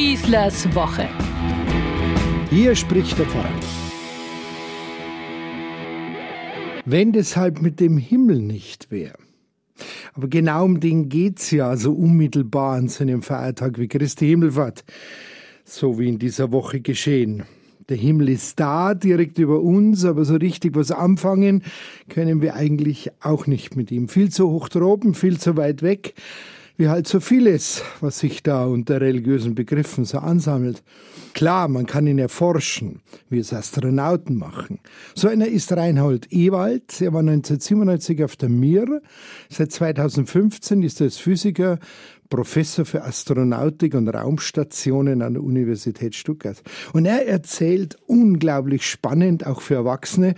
Schießlers Woche. Hier spricht der Pfarrer. Wenn deshalb mit dem Himmel nicht wäre. Aber genau um den geht's ja so unmittelbar an so einem Feiertag wie Christi Himmelfahrt, so wie in dieser Woche geschehen. Der Himmel ist da, direkt über uns, aber so richtig was anfangen können wir eigentlich auch nicht mit ihm. Viel zu hoch droben, viel zu weit weg wie halt so vieles, was sich da unter religiösen Begriffen so ansammelt. Klar, man kann ihn erforschen, wie es Astronauten machen. So einer ist Reinhold Ewald. Er war 1997 auf der Mir. Seit 2015 ist er als Physiker Professor für Astronautik und Raumstationen an der Universität Stuttgart. Und er erzählt unglaublich spannend, auch für Erwachsene,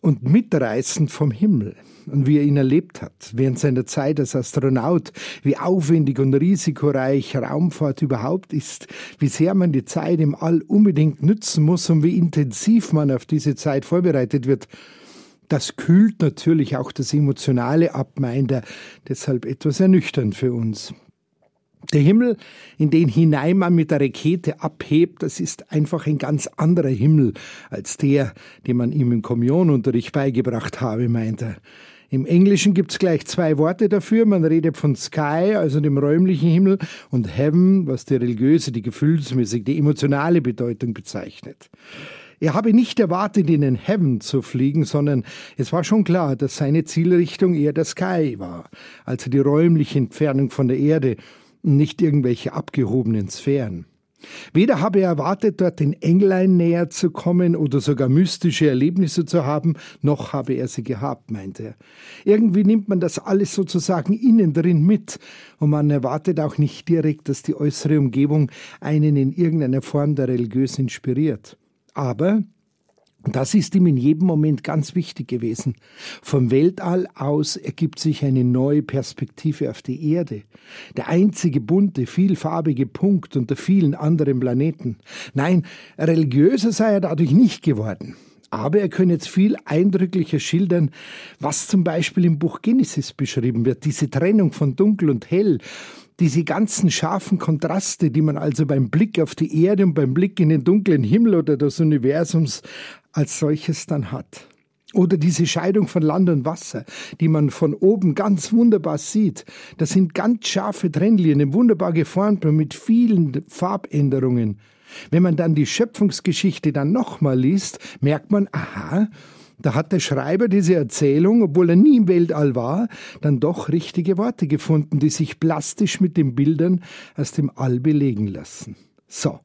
und mitreißend vom Himmel und wie er ihn erlebt hat während seiner Zeit als Astronaut, wie aufwendig und risikoreich Raumfahrt überhaupt ist, wie sehr man die Zeit im All unbedingt nützen muss und wie intensiv man auf diese Zeit vorbereitet wird. Das kühlt natürlich auch das Emotionale ab, meint er, deshalb etwas ernüchternd für uns. Der Himmel, in den hinein man mit der Rakete abhebt, das ist einfach ein ganz anderer Himmel als der, den man ihm im Kommunionunterricht beigebracht habe, meint er. Im Englischen gibt's gleich zwei Worte dafür. Man redet von Sky, also dem räumlichen Himmel, und Heaven, was die religiöse, die gefühlsmäßige, die emotionale Bedeutung bezeichnet. Er habe nicht erwartet, in den Heaven zu fliegen, sondern es war schon klar, dass seine Zielrichtung eher der Sky war, also die räumliche Entfernung von der Erde nicht irgendwelche abgehobenen Sphären. Weder habe er erwartet, dort den Englein näher zu kommen oder sogar mystische Erlebnisse zu haben, noch habe er sie gehabt, meinte er. Irgendwie nimmt man das alles sozusagen innen drin mit und man erwartet auch nicht direkt, dass die äußere Umgebung einen in irgendeiner Form der religiös inspiriert. Aber das ist ihm in jedem Moment ganz wichtig gewesen. Vom Weltall aus ergibt sich eine neue Perspektive auf die Erde. Der einzige bunte, vielfarbige Punkt unter vielen anderen Planeten. Nein, religiöser sei er dadurch nicht geworden. Aber er könne jetzt viel eindrücklicher schildern, was zum Beispiel im Buch Genesis beschrieben wird. Diese Trennung von Dunkel und Hell, diese ganzen scharfen Kontraste, die man also beim Blick auf die Erde und beim Blick in den dunklen Himmel oder des Universums als solches dann hat. Oder diese Scheidung von Land und Wasser, die man von oben ganz wunderbar sieht. Das sind ganz scharfe Trennlinien, wunderbar geformt und mit vielen Farbänderungen. Wenn man dann die Schöpfungsgeschichte dann nochmal liest, merkt man, aha, da hat der Schreiber diese Erzählung, obwohl er nie im Weltall war, dann doch richtige Worte gefunden, die sich plastisch mit den Bildern aus dem All belegen lassen. So.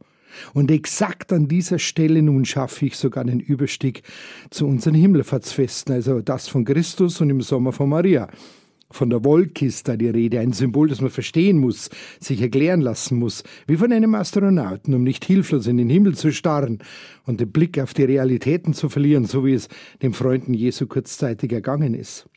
Und exakt an dieser Stelle nun schaffe ich sogar den Überstieg zu unseren Himmelfahrtsfesten, also das von Christus und im Sommer von Maria. Von der Wolke ist da die Rede, ein Symbol, das man verstehen muss, sich erklären lassen muss, wie von einem Astronauten, um nicht hilflos in den Himmel zu starren und den Blick auf die Realitäten zu verlieren, so wie es den Freunden Jesu kurzzeitig ergangen ist.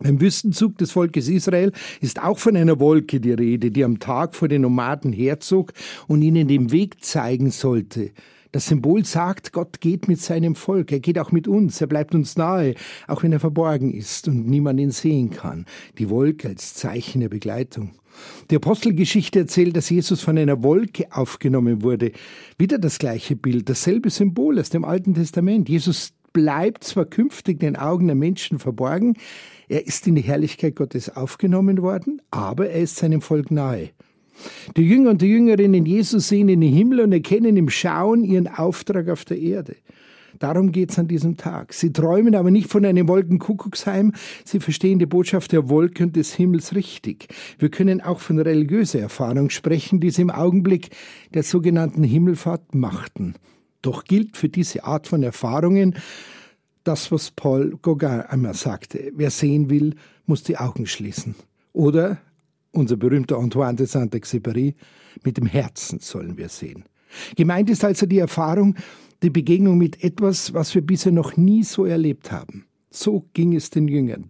Beim Wüstenzug des Volkes Israel ist auch von einer Wolke die Rede, die am Tag vor den Nomaden herzog und ihnen den Weg zeigen sollte, das Symbol sagt, Gott geht mit seinem Volk, er geht auch mit uns, er bleibt uns nahe, auch wenn er verborgen ist und niemand ihn sehen kann. Die Wolke als Zeichen der Begleitung. Die Apostelgeschichte erzählt, dass Jesus von einer Wolke aufgenommen wurde. Wieder das gleiche Bild, dasselbe Symbol aus dem Alten Testament. Jesus bleibt zwar künftig den Augen der Menschen verborgen, er ist in die Herrlichkeit Gottes aufgenommen worden, aber er ist seinem Volk nahe. Die Jünger und die Jüngerinnen Jesus sehen in den Himmel und erkennen im Schauen ihren Auftrag auf der Erde. Darum geht's an diesem Tag. Sie träumen aber nicht von einem Wolkenkuckucksheim, sie verstehen die Botschaft der Wolke und des Himmels richtig. Wir können auch von religiöser Erfahrung sprechen, die sie im Augenblick der sogenannten Himmelfahrt machten. Doch gilt für diese Art von Erfahrungen das, was Paul Gauguin einmal sagte. Wer sehen will, muss die Augen schließen. Oder unser berühmter Antoine de Saint-Exupéry, mit dem Herzen sollen wir sehen. Gemeint ist also die Erfahrung, die Begegnung mit etwas, was wir bisher noch nie so erlebt haben. So ging es den Jüngern,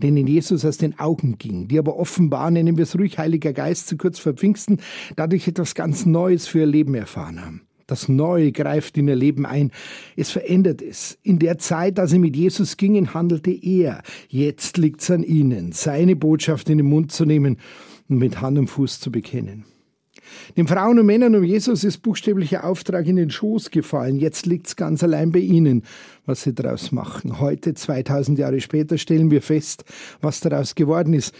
denen Jesus aus den Augen ging, die aber offenbar, nennen wir es ruhig, Heiliger Geist zu kurz vor Pfingsten, dadurch etwas ganz Neues für ihr Leben erfahren haben. Das Neue greift in ihr Leben ein. Es verändert es. In der Zeit, als sie mit Jesus gingen, handelte er. Jetzt liegt es an ihnen, seine Botschaft in den Mund zu nehmen und mit Hand und Fuß zu bekennen. Den Frauen und Männern um Jesus ist buchstäblicher Auftrag in den Schoß gefallen. Jetzt liegt's ganz allein bei ihnen, was sie daraus machen. Heute, 2000 Jahre später, stellen wir fest, was daraus geworden ist.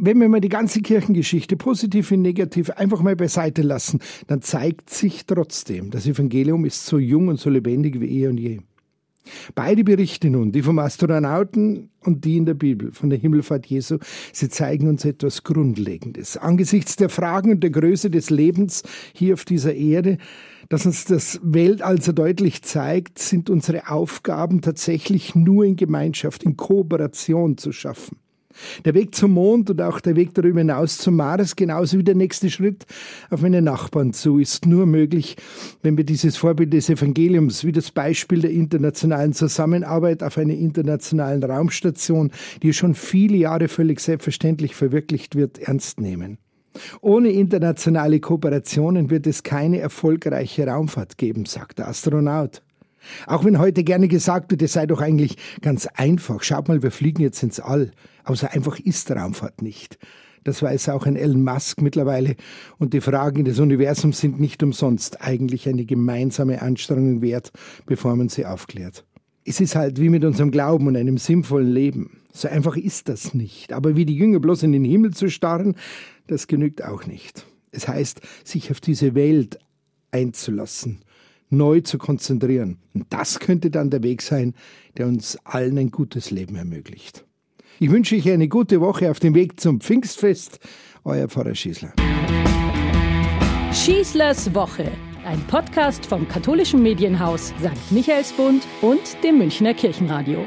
Wenn wir mal die ganze Kirchengeschichte, positiv wie negativ, einfach mal beiseite lassen, dann zeigt sich trotzdem, das Evangelium ist so jung und so lebendig wie eh und je. Beide Berichte nun, die vom Astronauten und die in der Bibel von der Himmelfahrt Jesu, sie zeigen uns etwas Grundlegendes. Angesichts der Fragen und der Größe des Lebens hier auf dieser Erde, dass uns das Weltall so deutlich zeigt, sind unsere Aufgaben tatsächlich nur in Gemeinschaft, in Kooperation zu schaffen. Der Weg zum Mond und auch der Weg darüber hinaus zum Mars, genauso wie der nächste Schritt auf meine Nachbarn zu, ist nur möglich, wenn wir dieses Vorbild des Evangeliums, wie das Beispiel der internationalen Zusammenarbeit auf einer internationalen Raumstation, die schon viele Jahre völlig selbstverständlich verwirklicht wird, ernst nehmen. Ohne internationale Kooperationen wird es keine erfolgreiche Raumfahrt geben, sagt der Astronaut. Auch wenn heute gerne gesagt wird, es sei doch eigentlich ganz einfach. Schaut mal, wir fliegen jetzt ins All. Aber so einfach ist Raumfahrt nicht. Das weiß auch ein Elon Musk mittlerweile. Und die Fragen des Universums sind nicht umsonst eigentlich eine gemeinsame Anstrengung wert, bevor man sie aufklärt. Es ist halt wie mit unserem Glauben und einem sinnvollen Leben. So einfach ist das nicht. Aber wie die Jünger bloß in den Himmel zu starren, das genügt auch nicht. Es heißt, sich auf diese Welt einzulassen neu zu konzentrieren. Und das könnte dann der Weg sein, der uns allen ein gutes Leben ermöglicht. Ich wünsche euch eine gute Woche auf dem Weg zum Pfingstfest. Euer Pfarrer Schießler. Schießlers Woche, ein Podcast vom katholischen Medienhaus St. Michaelsbund und dem Münchner Kirchenradio.